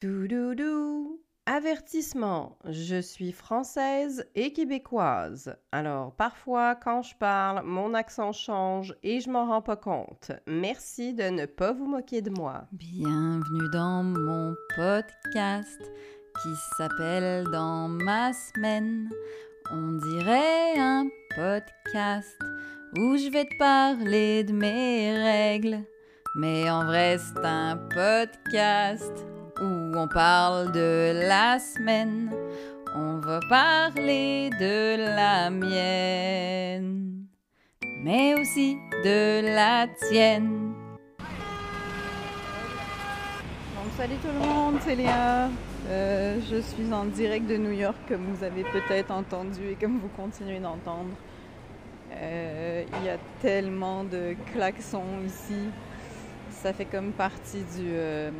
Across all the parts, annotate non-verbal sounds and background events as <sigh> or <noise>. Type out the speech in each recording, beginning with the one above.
Toudoudou. Avertissement, je suis française et québécoise. Alors parfois quand je parle, mon accent change et je m'en rends pas compte. Merci de ne pas vous moquer de moi. Bienvenue dans mon podcast qui s'appelle Dans ma semaine. On dirait un podcast où je vais te parler de mes règles. Mais en vrai, c'est un podcast où on parle de la semaine. On va parler de la mienne, mais aussi de la tienne. Donc, salut tout le monde, c'est Léa. Euh, je suis en direct de New York, comme vous avez peut-être entendu et comme vous continuez d'entendre. Euh, il y a tellement de klaxons ici. Ça fait comme partie du, euh,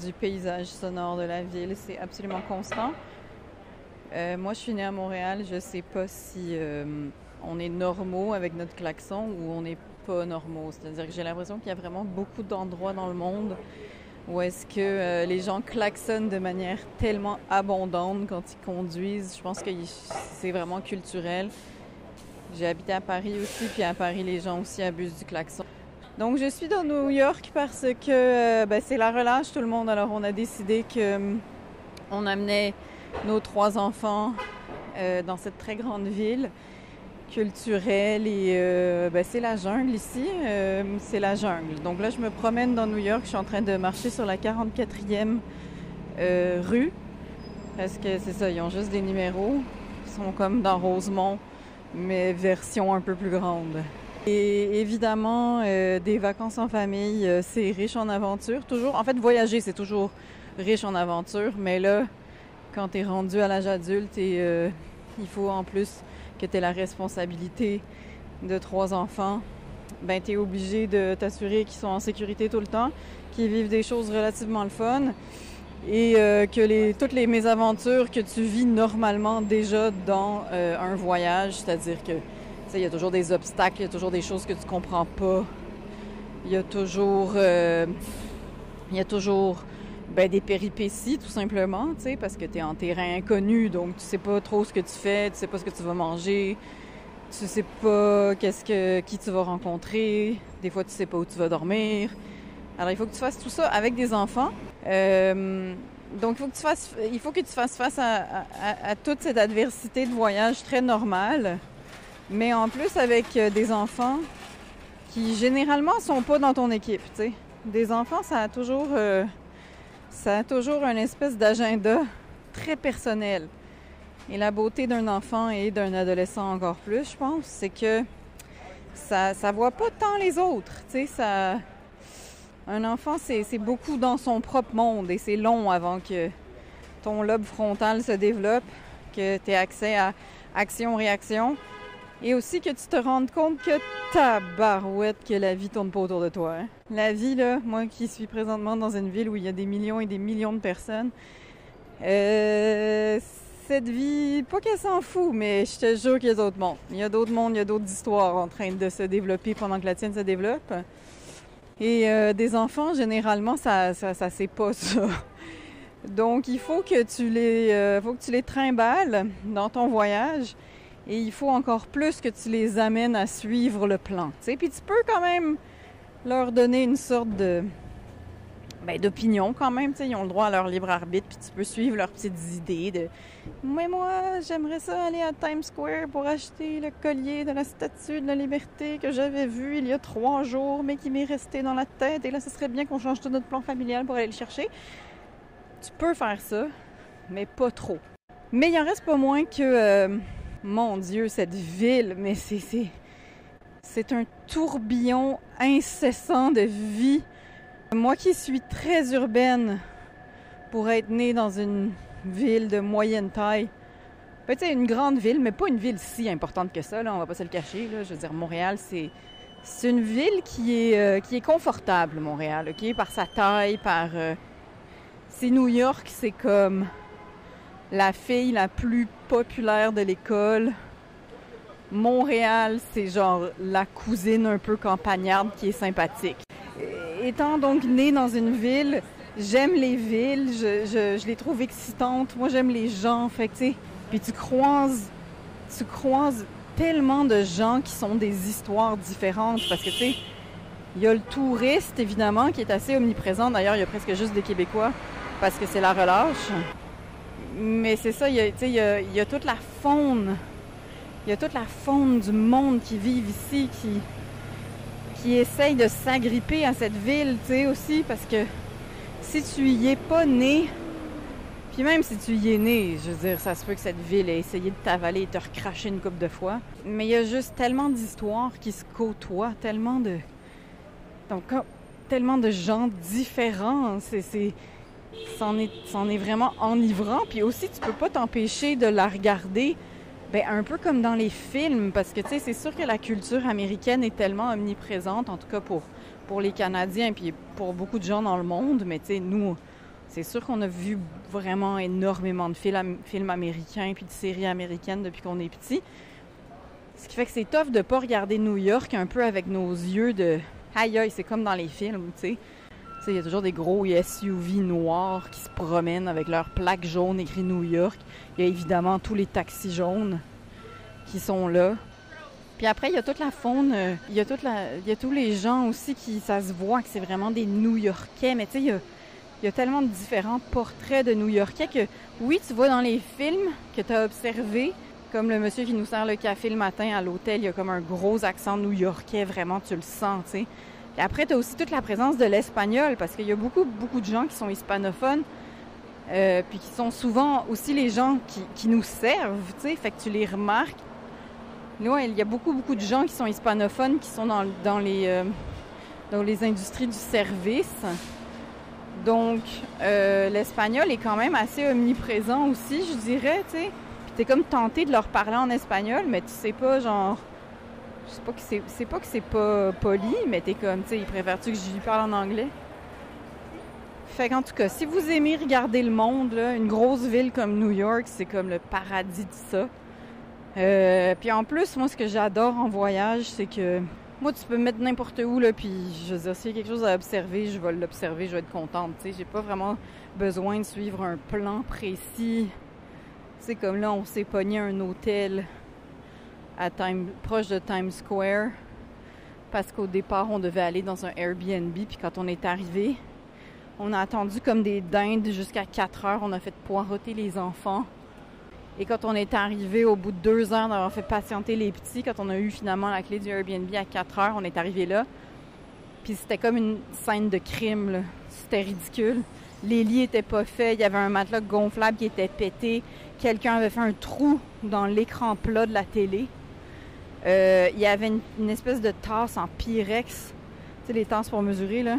du paysage sonore de la ville. C'est absolument constant. Euh, moi, je suis née à Montréal. Je sais pas si euh, on est normaux avec notre klaxon ou on n'est pas normaux. C'est-à-dire que j'ai l'impression qu'il y a vraiment beaucoup d'endroits dans le monde où est-ce que euh, les gens klaxonnent de manière tellement abondante quand ils conduisent. Je pense que c'est vraiment culturel. J'ai habité à Paris aussi, puis à Paris, les gens aussi abusent du klaxon. Donc, je suis dans New York parce que euh, ben, c'est la relâche, tout le monde. Alors, on a décidé que euh, on amenait nos trois enfants euh, dans cette très grande ville culturelle et ben, c'est la jungle ici. C'est la jungle. Donc là, je me promène dans New York. Je suis en train de marcher sur la 44e euh, rue parce que c'est ça, ils ont juste des numéros. Ils sont comme dans Rosemont, mais version un peu plus grande. Et évidemment, euh, des vacances en famille, euh, c'est riche en aventures. Toujours, en fait, voyager, c'est toujours riche en aventures. Mais là, quand tu es rendu à l'âge adulte, et, euh, il faut en plus que tu aies la responsabilité de trois enfants, ben tu es obligé de t'assurer qu'ils sont en sécurité tout le temps, qu'ils vivent des choses relativement le fun et que les, toutes les mésaventures que tu vis normalement déjà dans un voyage, c'est-à-dire que il y a toujours des obstacles, il y a toujours des choses que tu comprends pas. Il y a toujours, euh, il y a toujours ben, des péripéties, tout simplement, tu sais, parce que tu es en terrain inconnu, donc tu sais pas trop ce que tu fais, tu sais pas ce que tu vas manger, tu sais pas que, qui tu vas rencontrer, des fois tu sais pas où tu vas dormir. Alors il faut que tu fasses tout ça avec des enfants. Euh, donc il faut que tu fasses, il faut que tu fasses face à, à- à toute cette adversité de voyage très normale, mais en plus avec euh, des enfants qui généralement sont pas dans ton équipe. Des enfants, ça a toujours, euh, ça a toujours une espèce d'agenda très personnel. Et la beauté d'un enfant et d'un adolescent encore plus, je pense, c'est que ça, ça voit pas tant les autres. Un enfant, c'est beaucoup dans son propre monde et c'est long avant que ton lobe frontal se développe, que tu aies accès à action-réaction et aussi que tu te rendes compte que ta barouette, que la vie tourne pas autour de toi. hein. La vie, là, moi qui suis présentement dans une ville où il y a des millions et des millions de personnes, euh, cette vie, pas qu'elle s'en fout, mais je te jure qu'il y a d'autres mondes. Il y a d'autres mondes, il y a d'autres histoires en train de se développer pendant que la tienne se développe. Et euh, des enfants, généralement, ça, ça, ça c'est pas ça. Donc, il faut que tu les, euh, faut que tu les trimbales dans ton voyage. Et il faut encore plus que tu les amènes à suivre le plan. tu sais. Puis tu peux quand même leur donner une sorte de ben, d'opinion quand même. tu sais. Ils ont le droit à leur libre arbitre. Puis tu peux suivre leurs petites idées de Mais moi, j'aimerais ça aller à Times Square pour acheter le collier de la statue de la liberté que j'avais vu il y a trois jours, mais qui m'est resté dans la tête. Et là, ce serait bien qu'on change tout notre plan familial pour aller le chercher. Tu peux faire ça, mais pas trop. Mais il en reste pas moins que, euh, mon Dieu, cette ville, mais c'est, c'est, un tourbillon incessant de vie. Moi qui suis très urbaine pour être née dans une ville de moyenne taille, sais, une grande ville, mais pas une ville si importante que ça, là, on va pas se le cacher. Je veux dire, Montréal, c'est, c'est une ville qui est, euh, qui est confortable, Montréal, OK? Par sa taille, par... euh, c'est New York, c'est comme la fille la plus populaire de l'école. Montréal, c'est genre la cousine un peu campagnarde qui est sympathique. Étant donc née dans une ville, j'aime les villes, je, les trouve excitantes. Moi, j'aime les gens. Fait tu sais, puis tu croises, tu croises tellement de gens qui sont des histoires différentes parce que, tu sais, il y a le touriste, évidemment, qui est assez omniprésent. D'ailleurs, il y a presque juste des Québécois parce que c'est la relâche. Mais c'est ça, il y, a, il, y a, il y a toute la faune. Il y a toute la faune du monde qui vit ici, qui, qui essaye de s'agripper à cette ville, tu sais, aussi, parce que si tu y es pas né, puis même si tu y es né, je veux dire, ça se peut que cette ville ait essayé de t'avaler et te recracher une coupe de fois. Mais il y a juste tellement d'histoires qui se côtoient, tellement de. Donc, tellement de gens différents. C'est. C'en est, est vraiment enivrant. Puis aussi, tu peux pas t'empêcher de la regarder ben, un peu comme dans les films, parce que tu sais, c'est sûr que la culture américaine est tellement omniprésente, en tout cas pour, pour les Canadiens, puis pour beaucoup de gens dans le monde, mais tu sais, nous, c'est sûr qu'on a vu vraiment énormément de films, américains puis de séries américaines depuis qu'on est petit. Ce qui fait que c'est tough de pas regarder New York un peu avec nos yeux de aïe aïe, c'est comme dans les films, tu sais. Il y a toujours des gros SUV noirs qui se promènent avec leurs plaques jaunes écrit New York. Il y a évidemment tous les taxis jaunes qui sont là. Puis après, il y a toute la faune, euh, il y a, toute y a tous les gens aussi qui, ça se voit que c'est vraiment des New-Yorkais. Mais tu sais, il y a, il y a tellement de différents portraits de New-Yorkais que, oui, tu vois dans les films que tu as observés, comme le monsieur qui nous sert le café le matin à l'hôtel, il y a comme un gros accent new-yorkais, vraiment, tu le sens, tu sais. Après, tu as aussi toute la présence de l'espagnol, parce qu'il y a beaucoup, beaucoup de gens qui sont hispanophones, euh, puis qui sont souvent aussi les gens qui, nous servent, tu sais, fait que tu les remarques. Là, il y a beaucoup, beaucoup de gens qui sont hispanophones, qui sont dans, dans les, euh, dans les industries du service. Donc, euh, l'espagnol est quand même assez omniprésent aussi, je dirais, tu sais. Puis t'es comme tenté de leur parler en espagnol, mais tu sais pas, genre, c'est pas que c'est, pas que c'est pas poli, mais t'es comme, tu sais, il préfère-tu que je lui parle en anglais? Fait qu'en tout cas, si vous aimez regarder le monde, une grosse ville comme New York, c'est comme le paradis de ça. Euh, puis en plus, moi, ce que j'adore en voyage, c'est que moi, tu peux me mettre n'importe où, là, puis je veux dire, s'il y a quelque chose à observer, je vais l'observer, je vais être contente, tu sais. J'ai pas vraiment besoin de suivre un plan précis. C'est comme là, on s'est pogné un hôtel proche de Times Square parce qu'au départ, on devait aller dans un Airbnb. Puis quand on est arrivé, on a attendu comme des dindes jusqu'à 4 heures. On a fait poireauter les enfants. Et quand on est arrivé au bout de deux heures d'avoir fait patienter les petits, quand on a eu finalement la clé du Airbnb à 4 heures, on est arrivé là. Puis c'était comme une scène de crime. C'était ridicule. Les lits étaient pas faits. Il y avait un matelas gonflable qui était pété. Quelqu'un avait fait un trou dans l'écran plat de la télé. Euh, il y avait une, espèce de tasse en pyrex, tu sais, les tasses pour mesurer, là,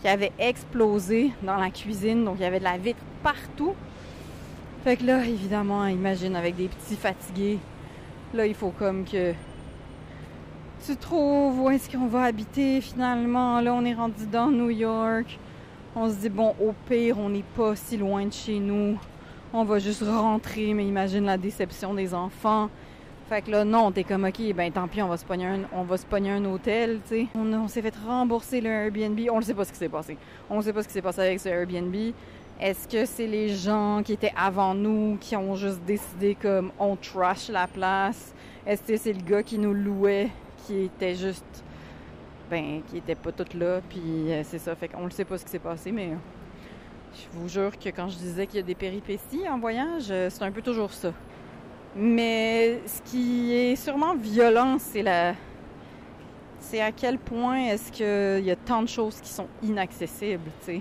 qui avait explosé dans la cuisine. Donc, il y avait de la vitre partout. Fait que là, évidemment, imagine, avec des petits fatigués, là, il faut comme que tu trouves où est-ce qu'on va habiter finalement. Là, on est rendu dans New York. On se dit, bon, au pire, on n'est pas si loin de chez nous. On va juste rentrer, mais imagine la déception des enfants. Fait que là, non, t'es comme, OK, ben tant pis, on va se pogner un, on va un hôtel, tu sais. On, s'est fait rembourser le Airbnb. On ne sait pas ce qui s'est passé. On ne sait pas ce qui s'est passé avec ce Airbnb. Est-ce que c'est les gens qui étaient avant nous qui ont juste décidé comme on trash la place? Est-ce que c'est le gars qui nous louait qui était juste ben qui était pas tout là puis euh, c'est ça fait qu'on ne sait pas ce qui s'est passé mais je vous jure que quand je disais qu'il y a des péripéties en voyage, euh, c'est un peu toujours ça. Mais ce qui est sûrement violent, c'est la. C'est à quel point est-ce qu'il y a tant de choses qui sont inaccessibles, tu sais.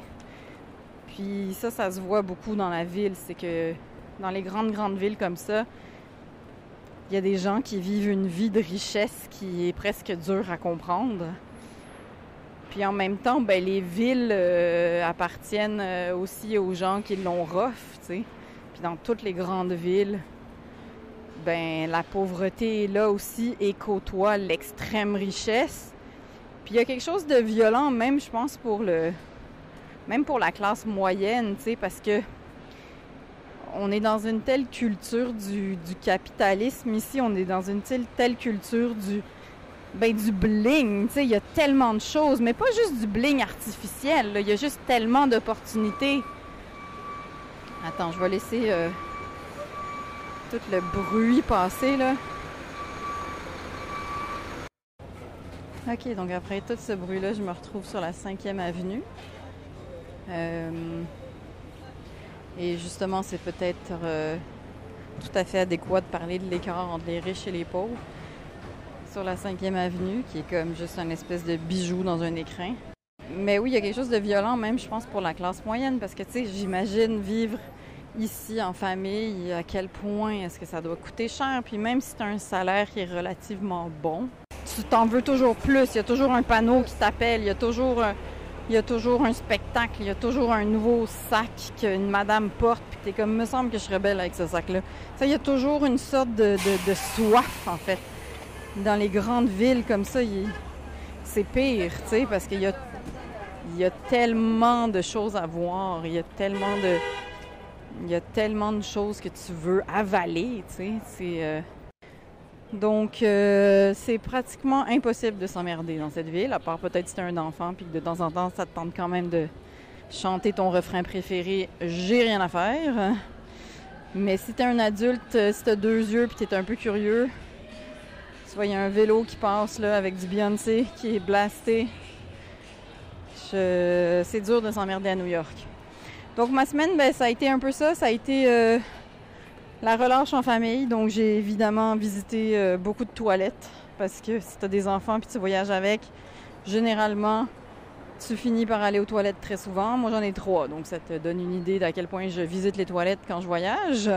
Puis ça, ça se voit beaucoup dans la ville. C'est que dans les grandes, grandes villes comme ça, il y a des gens qui vivent une vie de richesse qui est presque dure à comprendre. Puis en même temps, ben, les villes euh, appartiennent euh, aussi aux gens qui l'ont rough, tu sais. Puis dans toutes les grandes villes, ben la pauvreté là aussi et côtoie l'extrême richesse. Puis il y a quelque chose de violent même, je pense, pour le même pour la classe moyenne, tu sais, parce que on est dans une telle culture du, capitalisme ici, on est dans une telle, telle culture du ben, du bling. Tu sais, il y a tellement de choses, mais pas juste du bling artificiel. Il y a juste tellement d'opportunités. Attends, je vais laisser euh, tout le bruit passer là. Ok, donc après tout ce bruit-là, je me retrouve sur la 5e avenue. Euh, et justement, c'est peut-être euh, tout à fait adéquat de parler de l'écart entre les riches et les pauvres sur la 5e avenue, qui est comme juste un espèce de bijou dans un écrin. Mais oui, il y a quelque chose de violent même, je pense, pour la classe moyenne, parce que, tu sais, j'imagine vivre ici en famille, à quel point est-ce que ça doit coûter cher? Puis même si tu as un salaire qui est relativement bon, tu t'en veux toujours plus. Il y a toujours un panneau qui t'appelle, il y a toujours... Un il y a toujours un spectacle, il y a toujours un nouveau sac qu'une madame porte, puis t'es comme, me semble que je serais belle avec ce sac-là. Ça, il y a toujours une sorte de, soif, en fait. Dans les grandes villes comme ça, c'est pire, tu sais, parce qu'il y a, y a tellement de choses à voir, il y a tellement de, il y a tellement de choses que tu veux avaler, tu sais. Euh, donc, euh, c'est pratiquement impossible de s'emmerder dans cette ville, à part peut-être si t'es un enfant, puis que de temps en temps, ça te tente quand même de chanter ton refrain préféré « J'ai rien à faire ». Mais si t'es un adulte, euh, si t'as deux yeux, puis t'es un peu curieux, tu vois, il y a un vélo qui passe là avec du Beyoncé qui est blasté. C'est dur de s'emmerder à New York. Donc, ma semaine, ben, ça a été un peu ça. Ça a été... Euh, la relâche en famille, donc j'ai évidemment visité euh, beaucoup de toilettes parce que si tu as des enfants puis tu voyages avec, généralement, tu finis par aller aux toilettes très souvent. Moi, j'en ai trois, donc ça te donne une idée d'à quel point je visite les toilettes quand je voyage.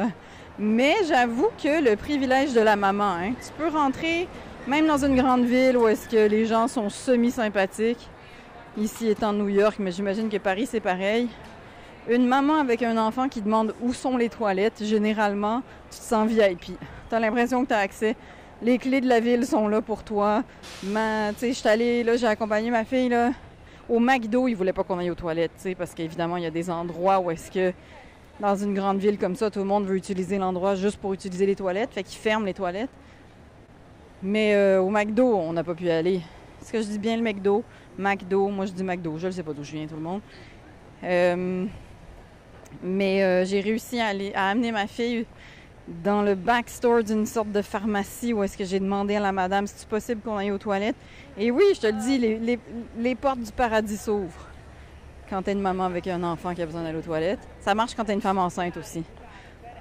Mais j'avoue que le privilège de la maman, hein, tu peux rentrer même dans une grande ville où est-ce que les gens sont semi-sympathiques. Ici étant New York, mais j'imagine que Paris c'est pareil. Une maman avec un enfant qui demande où sont les toilettes, généralement, tu te sens VIP. Tu as l'impression que tu as accès. Les clés de la ville sont là pour toi. Tu sais, je suis allée, là, j'ai accompagné ma fille, là. Au McDo, ils voulaient pas qu'on aille aux toilettes, tu sais, parce qu'évidemment, il y a des endroits où est-ce que, dans une grande ville comme ça, tout le monde veut utiliser l'endroit juste pour utiliser les toilettes, fait qu'ils ferment les toilettes. Mais euh, au McDo, on n'a pas pu aller. Est-ce que je dis bien le McDo? McDo, moi je dis McDo, je ne sais pas d'où je viens tout le monde. Euh, mais euh, j'ai réussi à, aller, amener ma fille dans le backstore d'une sorte de pharmacie où est-ce que j'ai demandé à la madame si c'est possible qu'on aille aux toilettes? Et oui, je te le dis, les, portes du paradis s'ouvrent quand t'es une maman avec un enfant qui a besoin d'aller aux toilettes. Ça marche quand t'es une femme enceinte aussi.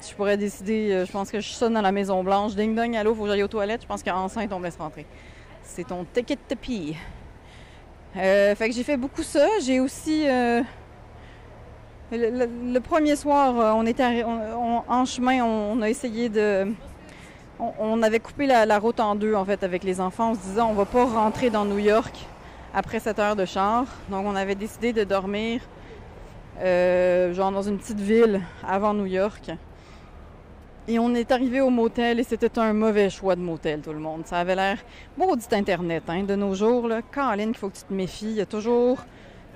Je pourrais décider, euh, je pense que je sonne dans la Maison Blanche, ding dong, allô, faut que j'aille aux toilettes. Je pense qu'enceinte, on me laisse rentrer. C'est ton ticket de pee. Euh, fait que j'ai fait beaucoup ça. J'ai aussi le, premier soir, euh, on était en chemin, on, a essayé de. On, avait coupé la, route en deux, en fait, avec les enfants, en se disant on va pas rentrer dans New York après cette heure de char. Donc, on avait décidé de dormir, euh, genre dans une petite ville avant New York. Et on est arrivé au motel et c'était un mauvais choix de motel, tout le monde. Ça avait l'air maudit Internet, hein, de nos jours, là. Caroline, il faut que tu te méfies. Il y a toujours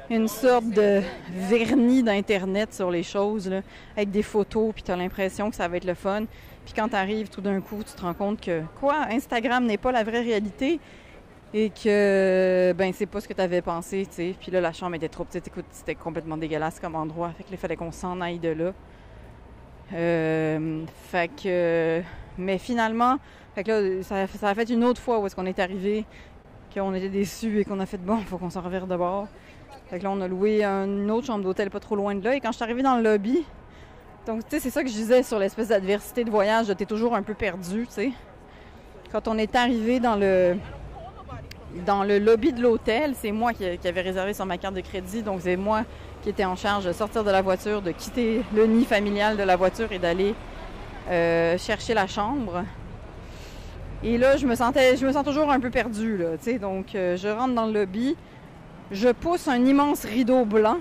une sorte de vernis d'Internet sur les choses, avec des photos, puis tu as l'impression que ça va être le fun. Puis quand tu arrives, tout d'un coup, tu te rends compte que, quoi, Instagram n'est pas la vraie réalité et que, ben, c'est pas ce que tu avais pensé, tu sais. Puis là, la chambre était trop petite. Écoute, c'était complètement dégueulasse comme endroit. Fait que il fallait qu'on s'en aille de là. Euh, fait que, mais finalement, fait que là, ça, ça a fait une autre fois où est-ce qu'on est arrivé, qu'on était déçus et qu'on a fait bon, faut qu'on s'en revire de bord. Fait que là, on a loué une autre chambre d'hôtel pas trop loin de là. Et quand je suis arrivée dans le lobby, donc, c'est ça que je disais sur l'espèce d'adversité de voyage, t'es toujours un peu perdu, tu sais. Quand on est arrivé dans le dans le lobby de l'hôtel, c'est moi qui, qui, avais réservé sur ma carte de crédit, donc c'est moi qui étais en charge de sortir de la voiture, de quitter le nid familial de la voiture et d'aller euh, chercher la chambre. Et là, je me sentais, je me sens toujours un peu perdue, là, tu sais. Donc, euh, je rentre dans le lobby, je pousse un immense rideau blanc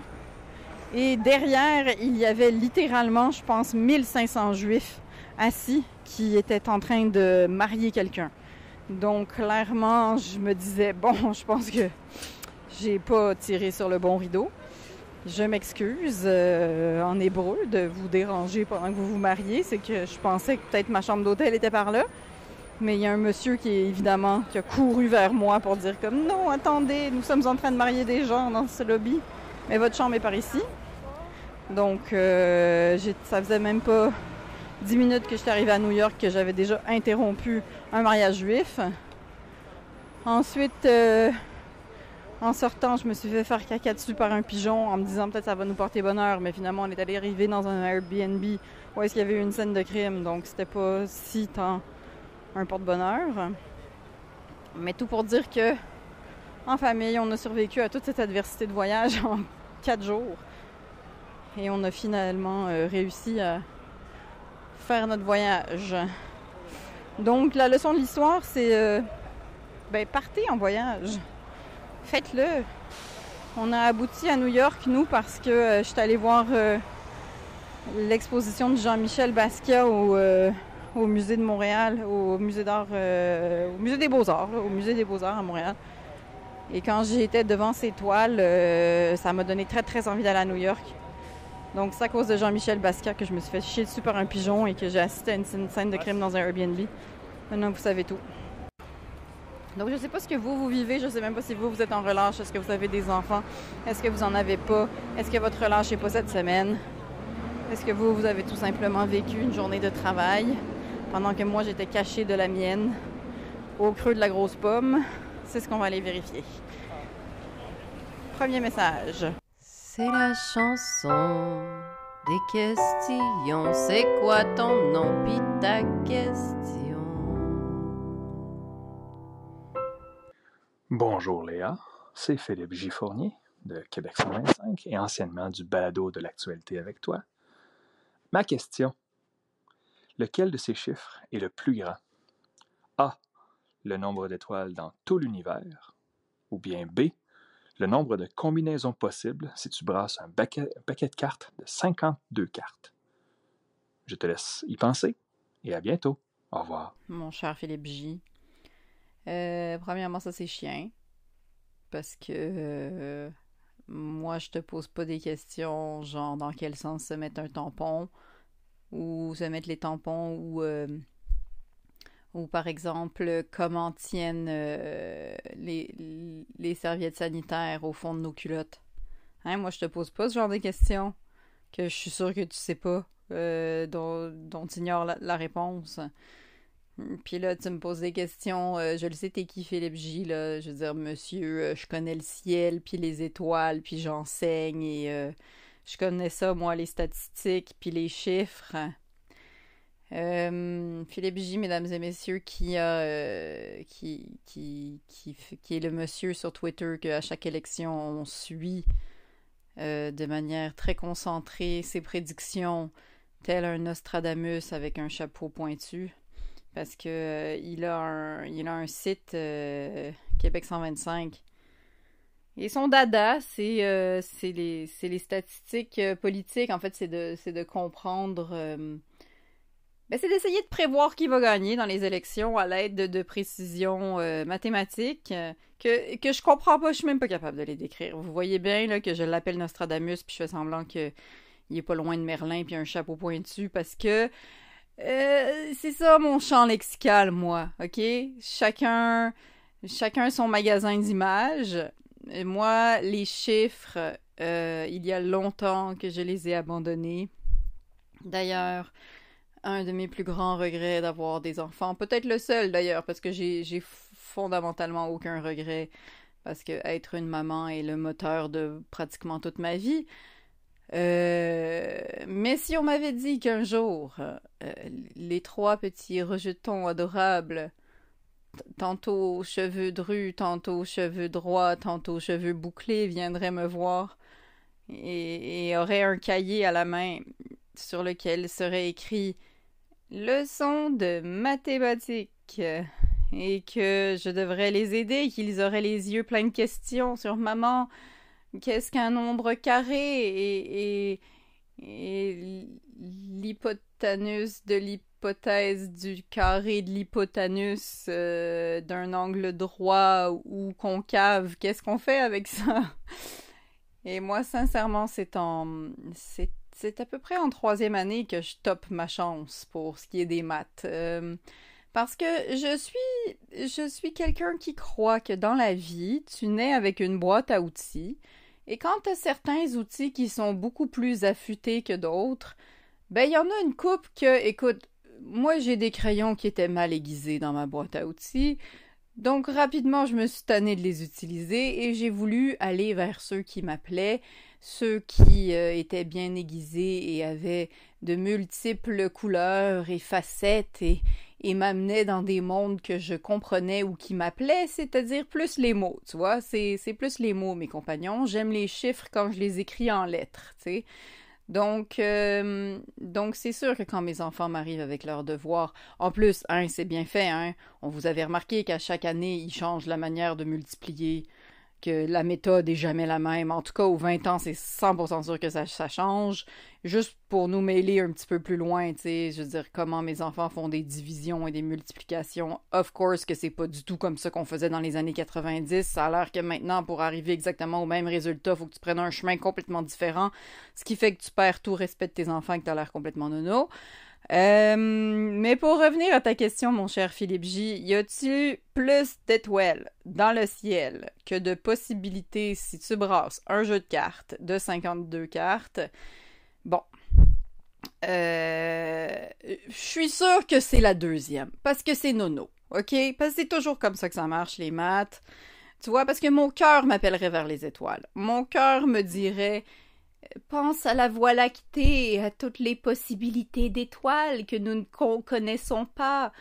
et derrière, il y avait littéralement, je pense, 1500 juifs assis qui étaient en train de marier quelqu'un. Donc clairement, je me disais, bon, <laughs> je pense que j'ai pas tiré sur le bon rideau. Je m'excuse euh, en hébreu de vous déranger pendant que vous vous mariez. C'est que je pensais que peut-être ma chambre d'hôtel était par là. Mais il y a un monsieur qui, évidemment, qui a couru vers moi pour dire comme non, attendez, nous sommes en train de marier des gens dans ce lobby, mais votre chambre est par ici. Donc, euh, ça faisait même pas dix minutes que j'étais arrivée à New York que j'avais déjà interrompu un mariage juif. Ensuite, euh, en sortant, je me suis fait faire caca dessus par un pigeon en me disant peut-être ça va nous porter bonheur, mais finalement on est allé arriver dans un Airbnb où est-ce qu'il y avait eu une scène de crime, donc c'était pas si tant un porte-bonheur. Mais tout pour dire que en famille, on a survécu à toute cette adversité de voyage <laughs> en quatre jours. Et on a finalement euh, réussi à faire notre voyage. Donc la leçon de l'histoire, c'est euh, ben partez en voyage. Faites-le. On a abouti à New York, nous, parce que euh, je suis allée voir l'exposition de Jean-Michel Basquiat au au musée de Montréal, au musée d'art, euh, au musée des Beaux-Arts, au musée des Beaux-Arts à Montréal. Et quand j'étais devant ces toiles, euh, ça m'a donné très très envie d'aller à New York. Donc c'est à cause de Jean-Michel Basquiat que je me suis fait chier dessus par un pigeon et que j'ai assisté à une, scène de crime dans un Airbnb. Maintenant vous savez tout. Donc je ne sais pas ce que vous, vous vivez, je ne sais même pas si vous, vous êtes en relâche, est-ce que vous avez des enfants, est-ce que vous en avez pas, est-ce que votre relâche n'est pas cette semaine, est-ce que vous, vous avez tout simplement vécu une journée de travail, pendant que moi j'étais cachée de la mienne au creux de la grosse pomme. C'est ce qu'on va aller vérifier. Premier message. C'est la chanson des questions. C'est quoi ton nom? Pis ta question? Bonjour Léa, c'est Philippe Giffournier de Québec 125 et anciennement du balado de l'actualité avec toi. Ma question Lequel de ces chiffres est le plus grand? A. Le nombre d'étoiles dans tout l'univers. Ou bien B. Le nombre de combinaisons possibles si tu brasses un paquet, de cartes de 52 cartes. Je te laisse y penser et à bientôt. Au revoir. Mon cher Philippe J. Euh, premièrement, ça c'est chien. Parce que euh, moi, je te pose pas des questions genre dans quel sens se mettre un tampon ou se mettre les tampons ou euh, ou par exemple comment tiennent euh, les, les, serviettes sanitaires au fond de nos culottes. Hein, moi je te pose pas ce genre de questions que je suis sûre que tu sais pas, euh, dont, dont tu ignores la, réponse. Puis là, tu me poses des questions. je le sais, t'es qui, Philippe J, là? Je veux dire, monsieur, je connais le ciel, puis les étoiles, puis j'enseigne, et je connais ça, moi, les statistiques puis les chiffres. Euh, Philippe J, mesdames et messieurs, qui, euh, qui, qui, est le monsieur sur Twitter qu'à chaque élection on suit euh, de manière très concentrée ses prédictions, tel un Nostradamus avec un chapeau pointu. Parce que il, a un, a un site Québec 125 et son dada, c'est euh, les, les, statistiques euh, politiques. En fait, c'est de, de comprendre. Euh, ben, c'est d'essayer de prévoir qui va gagner dans les élections à l'aide de, précisions mathématiques que, que je comprends pas. Je suis même pas capable de les décrire. Vous voyez bien là, que je l'appelle Nostradamus, puis je fais semblant qu'il est pas loin de Merlin, puis un chapeau pointu, parce que c'est ça mon champ lexical, moi. OK? Chacun. Chacun son magasin d'images moi, les chiffres, euh, il y a longtemps que je les ai abandonnés. D'ailleurs, un de mes plus grands regrets d'avoir des enfants, peut-être le seul d'ailleurs, parce que j'ai fondamentalement aucun regret, parce que être une maman est le moteur de pratiquement toute ma vie. Euh, mais si on m'avait dit qu'un jour, euh, les trois petits rejetons adorables tantôt cheveux drus, tantôt cheveux droits, tantôt cheveux bouclés, viendraient me voir et, auraient un cahier à la main sur lequel serait écrit leçon de mathématiques et que je devrais les aider, qu'ils auraient les yeux pleins de questions sur maman. Qu'est-ce qu'un nombre carré? Et, et, l'hypotanus de l'hypotanus hypothèse du carré de l'hypotanus euh, d'un angle droit ou concave, qu'est-ce qu'on fait avec ça? Et moi, sincèrement, c'est en. C'est à peu près en troisième année que je top ma chance pour ce qui est des maths. Euh, Parce que je suis, je suis quelqu'un qui croit que dans la vie, tu nais avec une boîte à outils, et quand tu as certains outils qui sont beaucoup plus affûtés que d'autres, ben il y en a une coupe que, écoute, moi j'ai des crayons qui étaient mal aiguisés dans ma boîte à outils, donc rapidement je me suis tannée de les utiliser et j'ai voulu aller vers ceux qui m'appelaient, ceux qui euh, étaient bien aiguisés et avaient de multiples couleurs et facettes et, et m'amenaient dans des mondes que je comprenais ou qui m'appelaient, c'est-à-dire plus les mots, tu vois, c'est, plus les mots, mes compagnons. J'aime les chiffres quand je les écris en lettres, tu sais. Donc, euh, donc c'est sûr que quand mes enfants m'arrivent avec leurs devoirs, en plus, hein, c'est bien fait, hein, on vous avait remarqué qu'à chaque année, ils changent la manière de multiplier la méthode est jamais la même. En tout cas, aux 20 ans, c'est 100% sûr que ça, change. Juste pour nous mêler un petit peu plus loin, tu sais, je veux dire, comment mes enfants font des divisions et des multiplications. Of course que c'est pas du tout comme ça qu'on faisait dans les années 90. Ça a l'air que maintenant, pour arriver exactement au même résultat, faut que tu prennes un chemin complètement différent. Ce qui fait que tu perds tout respect de tes enfants et que as l'air complètement nono. Euh, mais pour revenir à ta question, mon cher Philippe J, y a-t-il plus d'étoiles dans le ciel que de possibilités si tu brasses un jeu de cartes de 52 cartes? Bon. Euh, je suis sûre que c'est la deuxième, parce que c'est nono, ok? Parce que c'est toujours comme ça que ça marche, les maths. Tu vois, parce que mon cœur m'appellerait vers les étoiles. Mon cœur me dirait Pense à la Voie lactée et à toutes les possibilités d'étoiles que nous ne connaissons pas,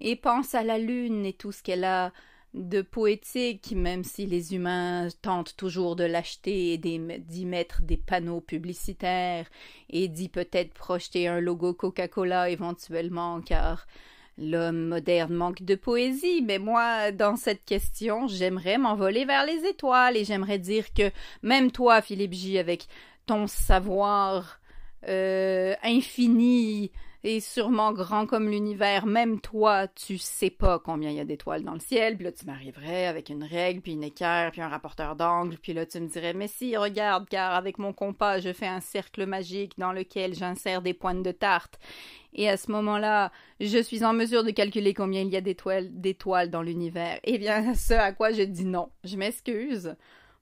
et pense à la Lune et tout ce qu'elle a de poétique, même si les humains tentent toujours de l'acheter et d'y mettre des panneaux publicitaires et d'y peut-être projeter un logo Coca-Cola éventuellement, car l'homme moderne manque de poésie, mais moi, dans cette question, j'aimerais m'envoler vers les étoiles et j'aimerais dire que même toi, Philippe J, avec ton savoir euh, infini et sûrement grand comme l'univers, même toi, tu sais pas combien il y a d'étoiles dans le ciel, puis là tu m'arriverais avec une règle, puis une équerre, puis un rapporteur d'angle, puis là tu me dirais mais si, regarde, car avec mon compas, je fais un cercle magique dans lequel j'insère des pointes de tarte. Et à ce moment-là, je suis en mesure de calculer combien il y a d'étoiles dans l'univers. Eh bien, ce à quoi je dis non. Je m'excuse.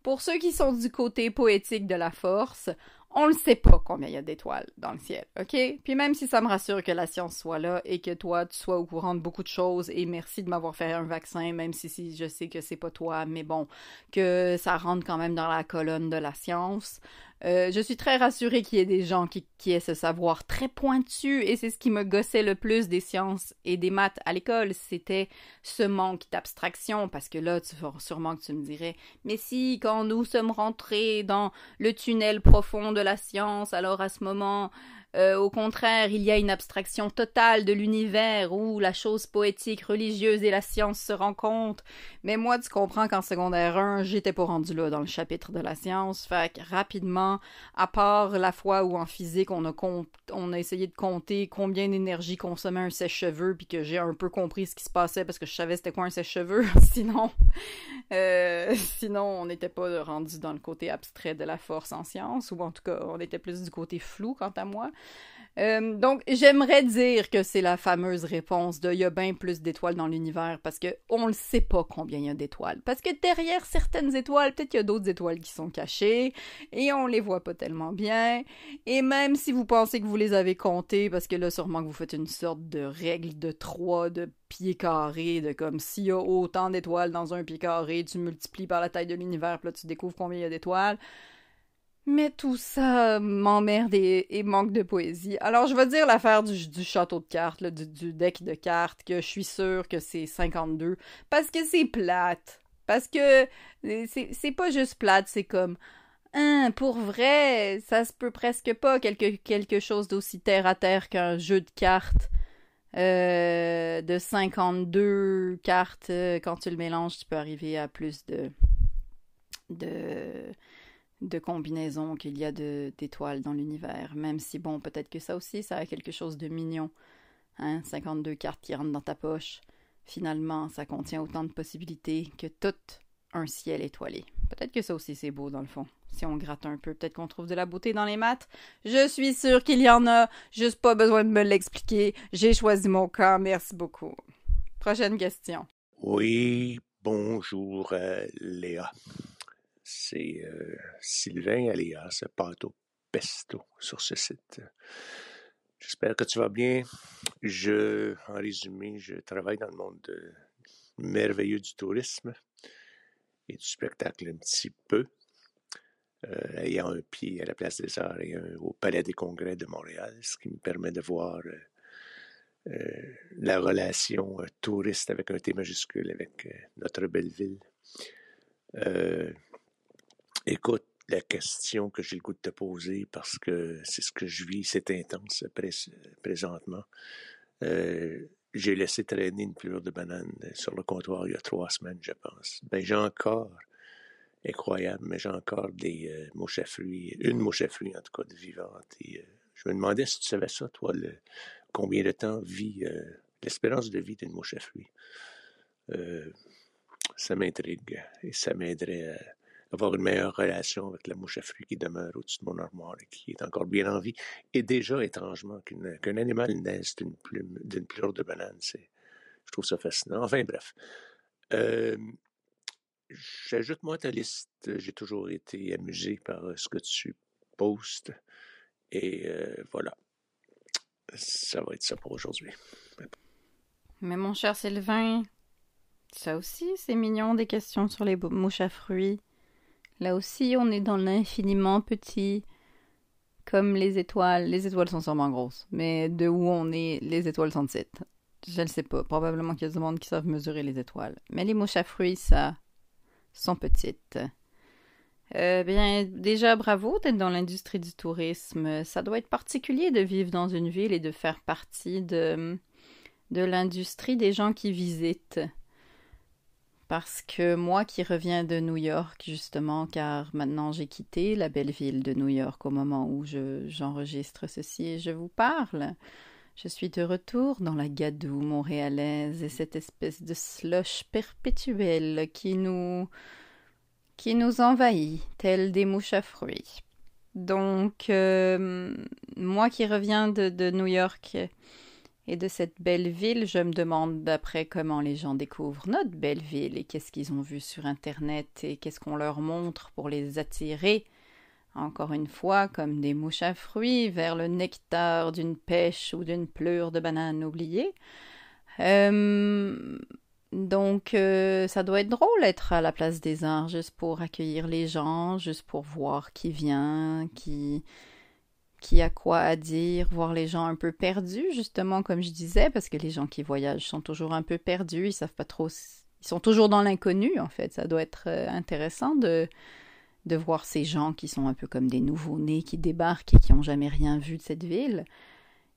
Pour ceux qui sont du côté poétique de la force, on ne sait pas combien il y a d'étoiles dans le ciel, ok? Puis même si ça me rassure que la science soit là et que toi, tu sois au courant de beaucoup de choses, et merci de m'avoir fait un vaccin, même si, si je sais que c'est pas toi, mais bon, que ça rentre quand même dans la colonne de la science, euh, je suis très rassurée qu'il y ait des gens qui, aient ce savoir très pointu et c'est ce qui me gossait le plus des sciences et des maths à l'école, c'était ce manque d'abstraction parce que là, sûrement que tu me dirais, mais si quand nous sommes rentrés dans le tunnel profond de la science, alors à ce moment, euh, au contraire, il y a une abstraction totale de l'univers où la chose poétique, religieuse et la science se rencontrent. Mais moi, tu comprends qu'en secondaire 1, j'étais pas rendu là dans le chapitre de la science. Fait que rapidement, à part la fois où en physique, on a, essayé de compter combien d'énergie consommait un sèche-cheveux, puis que j'ai un peu compris ce qui se passait parce que je savais c'était quoi un sèche-cheveux. <laughs> sinon, euh, sinon, on n'était pas rendu dans le côté abstrait de la force en science, ou en tout cas, on était plus du côté flou quant à moi. Euh, donc, j'aimerais dire que c'est la fameuse réponse de il y a bien plus d'étoiles dans l'univers parce que on ne sait pas combien il y a d'étoiles. Parce que derrière certaines étoiles, peut-être qu'il y a d'autres étoiles qui sont cachées et on les voit pas tellement bien. Et même si vous pensez que vous les avez comptées, parce que là, sûrement que vous faites une sorte de règle de trois de pieds carrés, de comme s'il y a autant d'étoiles dans un pied carré, tu multiplies par la taille de l'univers, puis là, tu découvres combien il y a d'étoiles. Mais tout ça m'emmerde et, manque de poésie. Alors, je vais dire l'affaire du, château de cartes, du, deck de cartes, que je suis sûre que c'est 52, parce que c'est plate. Parce que c'est pas juste plate, c'est comme... Hein, pour vrai, ça se peut presque pas quelque, chose d'aussi terre-à-terre qu'un jeu de cartes euh, de 52 cartes. Euh, quand tu le mélanges, tu peux arriver à plus de de combinaisons qu'il y a d'étoiles dans l'univers, même si, bon, peut-être que ça aussi, ça a quelque chose de mignon. Hein, 52 cartes qui rentrent dans ta poche. Finalement, ça contient autant de possibilités que tout un ciel étoilé. Peut-être que ça aussi, c'est beau, dans le fond. Si on gratte un peu, peut-être qu'on trouve de la beauté dans les maths. Je suis sûre qu'il y en a. Juste pas besoin de me l'expliquer. J'ai choisi mon camp. Merci beaucoup. Prochaine question. Oui, bonjour euh, Léa. C'est euh, Sylvain alias Pato Pesto sur ce site. J'espère que tu vas bien. Je, en résumé, je travaille dans le monde merveilleux du tourisme et du spectacle un petit peu, euh, ayant un pied à la Place des Arts et un au Palais des Congrès de Montréal, ce qui me permet de voir euh, la relation touriste avec un T majuscule avec notre belle ville. Écoute, la question que j'ai le goût de te poser parce que c'est ce que je vis, c'est intense présentement. Euh, j'ai laissé traîner une plure de banane sur le comptoir il y a trois semaines, je pense. Ben, j'ai encore, incroyable, mais j'ai encore des euh, mouches à fruits, une mouche à fruits en tout cas de vivante. Euh, je me demandais si tu savais ça, toi, le, combien de temps vit l'espérance de vie d'une mouche à fruits. ça m'intrigue et ça m'aiderait à avoir une meilleure relation avec la mouche à fruits qui demeure au-dessus de mon armoire et qui est encore bien en vie. Et déjà, étrangement, qu'un animal naisse d'une plume, d'une pleure de banane, je trouve ça fascinant. Enfin, bref. Euh, j'ajoute moi ta liste. J'ai toujours été amusé par euh, ce que tu postes. Et euh, voilà. Ça va être ça pour aujourd'hui. Mais mon cher Sylvain, ça aussi, c'est mignon des questions sur les mouches à fruits. Là aussi, on est dans l'infiniment petit, comme les étoiles. Les étoiles sont sûrement grosses, mais de où on est, les étoiles sont petites. Je ne sais pas. Probablement qu'il y a du monde qui savent mesurer les étoiles. Mais les mouches à fruits, ça, sont petites. Euh, bien, déjà, bravo d'être dans l'industrie du tourisme. Ça doit être particulier de vivre dans une ville et de faire partie de l'industrie des gens qui visitent. Parce que moi qui reviens de New York, justement, car maintenant j'ai quitté la belle ville de New York au moment où j'enregistre ceci et je vous parle. Je suis de retour dans la gadoue montréalaise et cette espèce de slush perpétuel qui nous qui nous envahit, tel des mouches à fruits. Donc, euh, moi qui reviens de New York, et de cette belle ville, je me demande d'après comment les gens découvrent notre belle ville et qu'est-ce qu'ils ont vu sur Internet et qu'est-ce qu'on leur montre pour les attirer, encore une fois, comme des mouches à fruits, vers le nectar d'une pêche ou d'une pleure de banane oubliée. Euh, donc, euh, ça doit être drôle d'être à la place des arts, juste pour accueillir les gens, juste pour voir qui vient, qui qui a quoi à dire, voir les gens un peu perdus, justement, comme je disais, parce que les gens qui voyagent sont toujours un peu perdus, ils savent pas trop, ils sont toujours dans l'inconnu, en fait. Ça doit être euh, intéressant de, de voir ces gens qui sont un peu comme des nouveaux-nés qui débarquent et qui n'ont jamais rien vu de cette ville.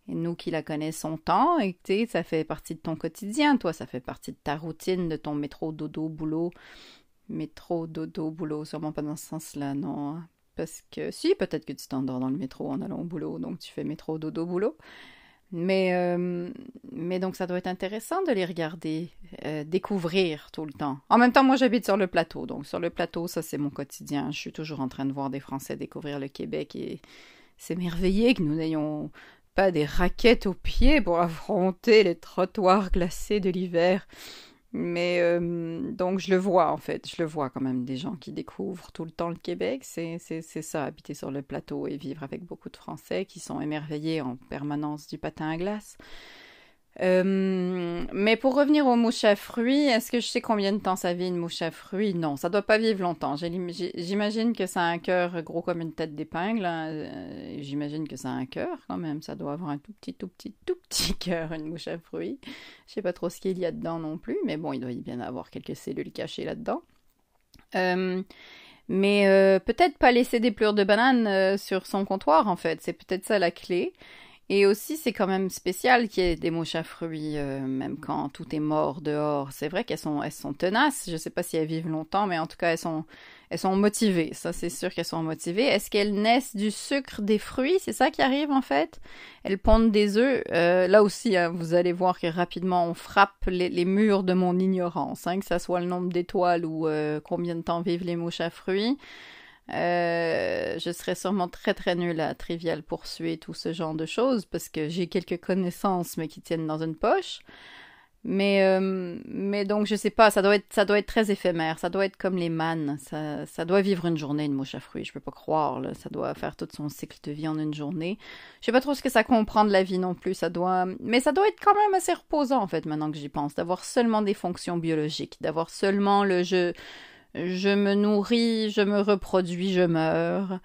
Et nous qui la connaissons tant, et ça fait partie de ton quotidien, toi, ça fait partie de ta routine, de ton métro, dodo, boulot. Métro, dodo, boulot, sûrement pas dans ce sens-là, non. Parce que si, peut-être que tu t'endors dans le métro en allant au boulot, donc tu fais métro, dodo, boulot. Mais, euh, mais donc ça doit être intéressant de les regarder, euh, découvrir tout le temps. En même temps, moi j'habite sur le plateau, donc sur le plateau, ça c'est mon quotidien. Je suis toujours en train de voir des Français découvrir le Québec et c'est merveilleux que nous n'ayons pas des raquettes aux pieds pour <laughs> affronter les trottoirs glacés de l'hiver. Mais euh, donc je le vois en fait, je le vois quand même des gens qui découvrent tout le temps le Québec, c'est ça, habiter sur le plateau et vivre avec beaucoup de Français qui sont émerveillés en permanence du patin à glace. Euh, mais pour revenir aux mouches à fruits, est-ce que je sais combien de temps ça vit une mouche à fruits? Non, ça doit pas vivre longtemps. J'imagine que ça a un cœur gros comme une tête d'épingle. Hein. Euh, j'imagine que ça a un cœur quand même. Ça doit avoir un tout petit, tout petit, tout petit <laughs> cœur, une mouche à fruits. Je sais pas trop ce qu'il y a dedans non plus, mais bon, il doit y bien avoir quelques cellules cachées là-dedans. Euh, mais peut-être pas laisser des pleurs de banane sur son comptoir en fait. C'est peut-être ça la clé. Et aussi, c'est quand même spécial qu'il y ait des mouches à fruits, euh, même quand tout est mort dehors. C'est vrai qu'elles sont, elles sont tenaces. Je ne sais pas si elles vivent longtemps, mais en tout cas, elles sont, elles sont motivées. Ça, c'est sûr qu'elles sont motivées. Est-ce qu'elles naissent du sucre des fruits? C'est ça qui arrive, en fait? Elles pondent des œufs. Euh, là aussi, hein, vous allez voir que rapidement, on frappe les, murs de mon ignorance, hein, que ça soit le nombre d'étoiles ou euh, combien de temps vivent les mouches à fruits. Euh, je serais sûrement très très nulle à Trivial Poursuite tout ce genre de choses parce que j'ai quelques connaissances mais qui tiennent dans une poche. Mais, euh, mais donc, je sais pas, ça doit, être, ça doit être très éphémère. Ça doit être comme les mannes. Ça, ça doit vivre une journée, une mouche à fruits. Je peux pas croire. Là. Ça doit faire tout son cycle de vie en une journée. Je sais pas trop ce que ça comprend de la vie non plus. Ça doit, mais ça doit être quand même assez reposant, en fait, maintenant que j'y pense. D'avoir seulement des fonctions biologiques. D'avoir seulement le je, je me nourris, je me reproduis, je meurs.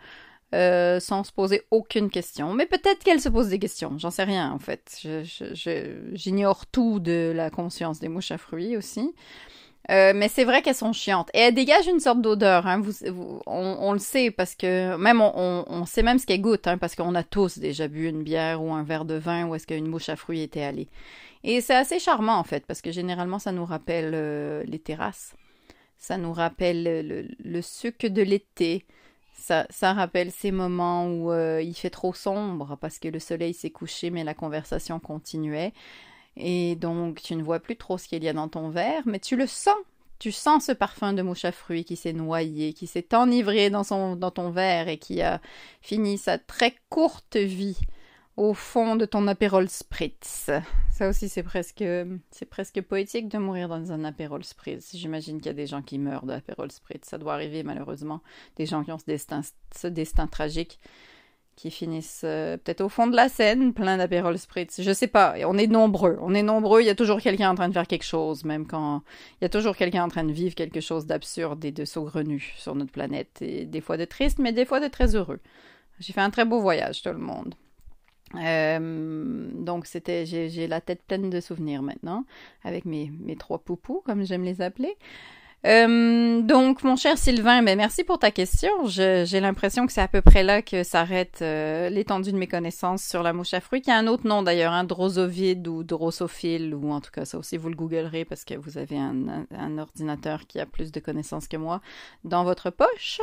Euh, sans se poser aucune question. Mais peut-être qu'elle se pose des questions, j'en sais rien en fait. J'ignore tout de la conscience des mouches à fruits aussi. Euh, mais c'est vrai qu'elles sont chiantes. Et elles dégagent une sorte d'odeur. Hein. on, le sait parce que même on, sait même ce qu'elles goûtent hein, parce qu'on a tous déjà bu une bière ou un verre de vin où est-ce qu'une mouche à fruits était allée. Et c'est assez charmant en fait parce que généralement ça nous rappelle euh, les terrasses. Ça nous rappelle le, sucre de l'été. Ça, rappelle ces moments où euh, il fait trop sombre parce que le soleil s'est couché mais la conversation continuait. Et donc tu ne vois plus trop ce qu'il y a dans ton verre, mais tu le sens. Tu sens ce parfum de mouche à fruits qui s'est noyé, qui s'est enivré dans, dans ton verre et qui a fini sa très courte vie au fond de ton apérol spritz. Ça aussi, c'est presque, c'est presque poétique de mourir dans un apérol spritz. J'imagine qu'il y a des gens qui meurent d'apérol spritz. Ça doit arriver, malheureusement. Des gens qui ont ce destin, ce destin tragique, qui finissent euh, peut-être au fond de la scène, plein d'apérol spritz. Je sais pas. On est nombreux. On est nombreux. Il y a toujours quelqu'un en train de faire quelque chose, même quand il y a toujours quelqu'un en train de vivre quelque chose d'absurde et de saugrenu sur notre planète. Et des fois de triste, mais des fois de très heureux. J'ai fait un très beau voyage, tout le monde. Euh, donc c'était, j'ai la tête pleine de souvenirs maintenant, avec mes, mes trois poupous, comme j'aime les appeler. Euh, donc, mon cher Sylvain, ben, merci pour ta question. J'ai l'impression que c'est à peu près là que s'arrête euh, l'étendue de mes connaissances sur la mouche à fruits, qui a un autre nom d'ailleurs, un drosovide ou drosophile, ou en tout cas, ça aussi vous le googlerez parce que vous avez un, un ordinateur qui a plus de connaissances que moi dans votre poche.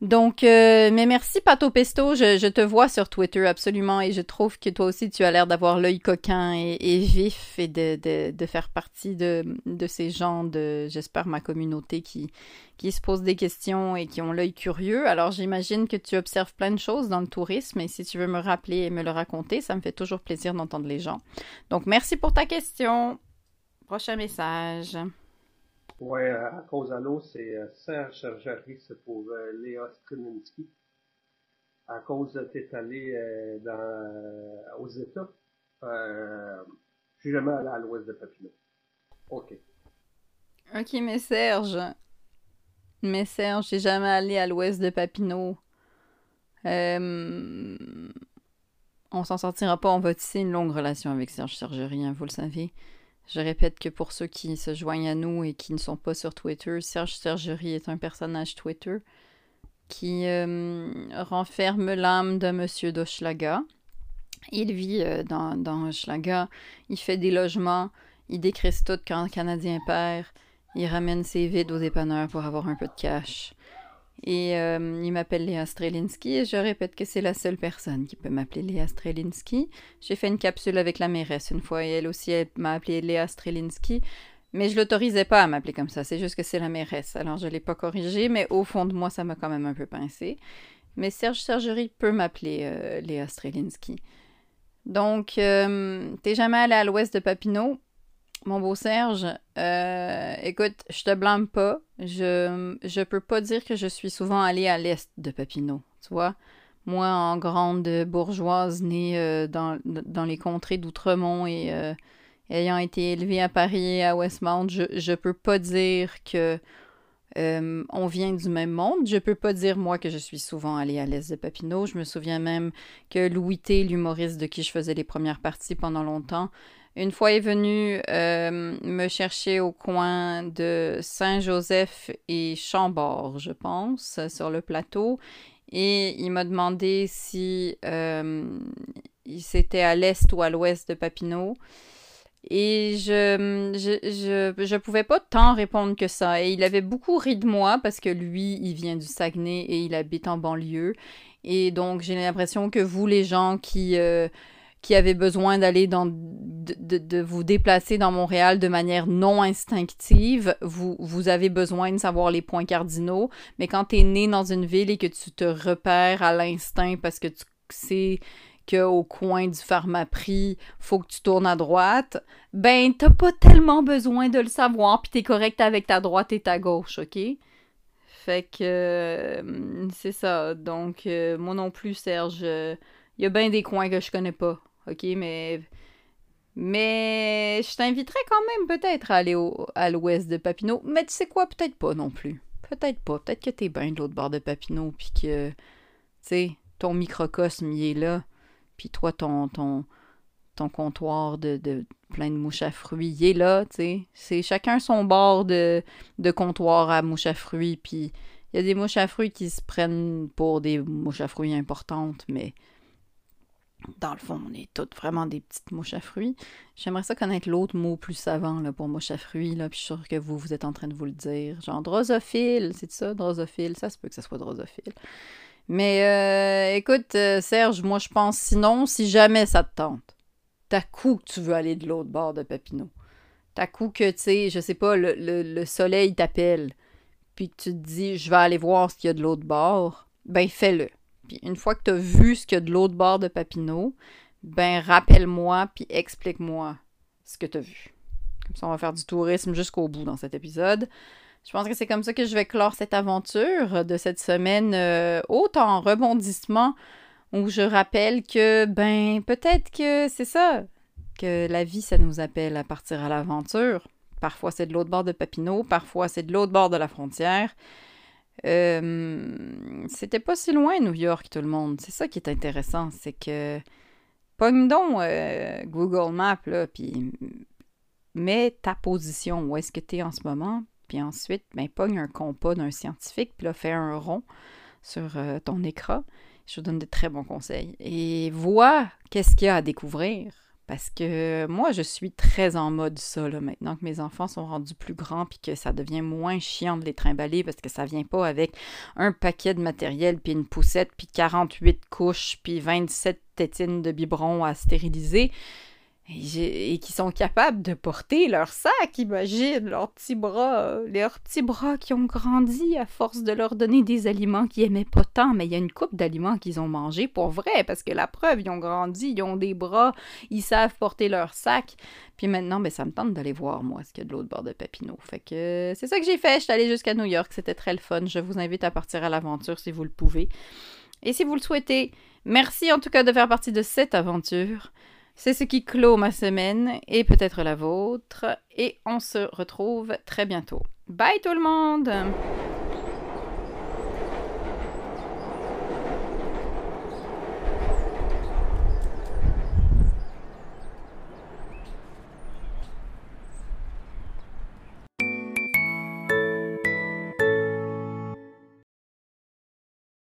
Donc, euh, mais merci Pato Pesto, je, te vois sur Twitter absolument et je trouve que toi aussi tu as l'air d'avoir l'œil coquin et, vif et de, faire partie de, de ces gens de, j'espère, ma communauté qui, qui se posent des questions et qui ont l'œil curieux. Alors j'imagine que tu observes plein de choses dans le tourisme et si tu veux me rappeler et me le raconter, ça me fait toujours plaisir d'entendre les gens. Donc merci pour ta question. Prochain message. Oui, à cause l'eau, c'est euh, Serge Sergerie, c'est pour euh, Léa Strininski. À cause de t'es allé euh, dans, aux États, euh, je suis jamais allé à l'ouest de Papineau. OK. OK, mais Serge. Mais Serge, j'ai jamais allé à l'ouest de Papineau. Euh, on s'en sortira pas, on va tisser une longue relation avec Serge Sergerie, hein, vous le savez. Je répète que pour ceux qui se joignent à nous et qui ne sont pas sur Twitter, Serge Sergerie est un personnage Twitter qui euh, renferme l'âme de Monsieur d'Hochelaga. Il vit euh, dans, dans il fait des logements, il décrisse tout quand Canadien perd, il ramène ses vides aux dépanneurs pour avoir un peu de cash. Et euh, il m'appelle Léa Strelinski et je répète que c'est la seule personne qui peut m'appeler Léa Strelinski. J'ai fait une capsule avec la mairesse une fois et elle aussi m'a appelé Léa Strelinski. Mais je l'autorisais pas à m'appeler comme ça, c'est juste que c'est la mairesse. Alors je l'ai pas corrigé, mais au fond de moi, ça m'a quand même un peu pincé. Mais Serge Sergerie peut m'appeler euh, Léa Strelinski. Donc, euh, t'es jamais allé à l'ouest de Papineau? Mon beau Serge, euh, écoute, je te blâme pas. Je, je peux pas dire que je suis souvent allée à l'est de Papineau, tu vois. Moi, en grande bourgeoise, née euh, dans, les contrées d'Outremont et euh, ayant été élevée à Paris et à Westmount, je, je peux pas dire que on vient du même monde. Je peux pas dire, moi, que je suis souvent allée à l'est de Papineau. Je me souviens même que Louis T, l'humoriste de qui je faisais les premières parties pendant longtemps, une fois est venu euh, me chercher au coin de Saint-Joseph et Chambord, je pense, sur le plateau. Et il m'a demandé si euh, c'était à l'est ou à l'ouest de Papineau. Et je, je, je, pouvais pas tant répondre que ça. Et il avait beaucoup ri de moi parce que lui, il vient du Saguenay et il habite en banlieue. Et donc, j'ai l'impression que vous, les gens qui, euh, qui avez besoin d'aller dans de, vous déplacer dans Montréal de manière non instinctive, vous, vous avez besoin de savoir les points cardinaux. Mais quand tu es né dans une ville et que tu te repères à l'instinct parce que tu sais qu'au coin du pharmaprix, faut que tu tournes à droite, ben t'as pas tellement besoin de le savoir, puis t'es correct avec ta droite et ta gauche, ok? Fait que euh, c'est ça. Donc, euh, moi non plus, Serge, il y a bien des coins que je connais pas, ok? Mais mais je t'inviterais quand même peut-être à aller à l'ouest de Papineau. Mais tu sais quoi, peut-être pas non plus. Peut-être pas. Peut-être que t'es bien de l'autre bord de Papineau, puis que, tu sais, ton microcosme, il est là. Puis toi, ton, ton, ton comptoir de, de plein de mouches à fruits, il est là, tu sais. C'est chacun son bord de, de comptoir à mouches à fruits, puis il y a des mouches à fruits qui se prennent pour des mouches à fruits importantes, mais dans le fond, on est toutes vraiment des petites mouches à fruits. J'aimerais ça connaître l'autre mot plus savant là, pour mouche à fruits, là, puis je suis sûre que vous, vous êtes en train de vous le dire. Genre drosophile, c'est ça, drosophile? Ça se peut que ça soit drosophile. Mais euh, écoute, euh, Serge, moi je pense sinon, si jamais ça te tente, t'as coup que tu veux aller de l'autre bord de Papineau. T'as coup que, tu sais, je sais pas, le, le soleil t'appelle, puis tu te dis, je vais aller voir ce qu'il y a de l'autre bord, ben fais-le. Puis une fois que tu as vu ce qu'il y a de l'autre bord de Papineau, ben rappelle-moi puis explique-moi ce que tu as vu. Comme ça, on va faire du tourisme jusqu'au bout dans cet épisode. Je pense que c'est comme ça que je vais clore cette aventure de cette semaine euh, haute en rebondissement où je rappelle que, ben, peut-être que c'est ça, que la vie, ça nous appelle à partir à l'aventure. Parfois, c'est de l'autre bord de Papineau, parfois, c'est de l'autre bord de la frontière. Euh, c'était pas si loin, New York, tout le monde. C'est ça qui est intéressant, c'est que pogne donc euh, Google Maps, là, puis mets ta position, où est-ce que tu es en ce moment, puis ensuite, ben, pogne un compas d'un scientifique, puis là, fais un rond sur euh, ton écran. Je vous donne de très bons conseils. Et vois qu'est-ce qu'il y a à découvrir. Parce que moi, je suis très en mode ça, maintenant que mes enfants sont rendus plus grands, puis que ça devient moins chiant de les trimballer parce que ça vient pas avec un paquet de matériel, puis une poussette, puis 48 couches, puis 27 tétines de biberon à stériliser et, qui sont capables de porter leur sac, imagine, leurs petits bras, euh, leurs petits bras qui ont grandi à force de leur donner des aliments qu'ils aimaient pas tant, mais il y a une coupe d'aliments qu'ils ont mangé pour vrai, parce que la preuve, ils ont grandi, ils ont des bras, ils savent porter leur sac. Puis maintenant, ben, ça me tente d'aller voir, moi, ce qu'il y a de l'autre bord de Papineau. Fait que c'est ça que j'ai fait, je suis allée jusqu'à New York, c'était très le fun. Je vous invite à partir à l'aventure si vous le pouvez. Et si vous le souhaitez, merci en tout cas de faire partie de cette aventure. C'est ce qui clôt ma semaine et peut-être la vôtre. Et on se retrouve très bientôt. Bye tout le monde